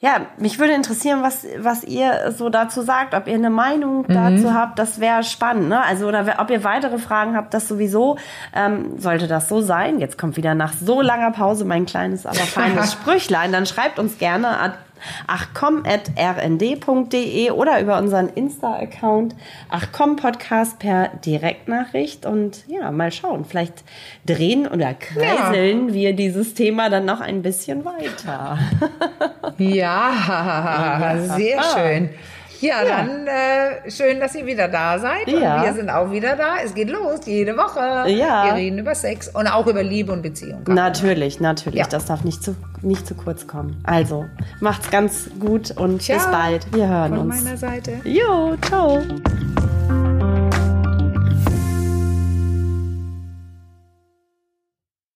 Speaker 1: Ja, mich würde interessieren, was, was ihr so dazu sagt, ob ihr eine Meinung
Speaker 2: Mhm.
Speaker 1: dazu habt, das wäre spannend, ne? Also, oder ob ihr weitere Fragen habt, das sowieso, ähm, sollte das so sein. Jetzt kommt wieder nach so langer Pause mein kleines, aber feines Sprüchlein, dann schreibt uns gerne achcom.rnd.de oder über unseren Insta-Account achcom-podcast per Direktnachricht und ja, mal schauen, vielleicht drehen oder kreiseln wir dieses Thema dann noch ein bisschen weiter.
Speaker 2: Ja, sehr schön. Ja,
Speaker 1: Ja.
Speaker 2: dann äh, schön, dass ihr wieder da seid.
Speaker 1: Ja.
Speaker 2: Und wir sind auch wieder da. Es geht los, jede Woche.
Speaker 1: Ja.
Speaker 2: Wir reden über Sex und auch über Liebe und Beziehung.
Speaker 1: Natürlich, natürlich.
Speaker 2: Ja.
Speaker 1: Das darf nicht zu, nicht zu kurz kommen. Also, macht's ganz gut und bis
Speaker 2: Ciao.
Speaker 1: bald. Wir hören
Speaker 2: Von
Speaker 1: uns.
Speaker 2: meiner Seite.
Speaker 1: Jo, ciao.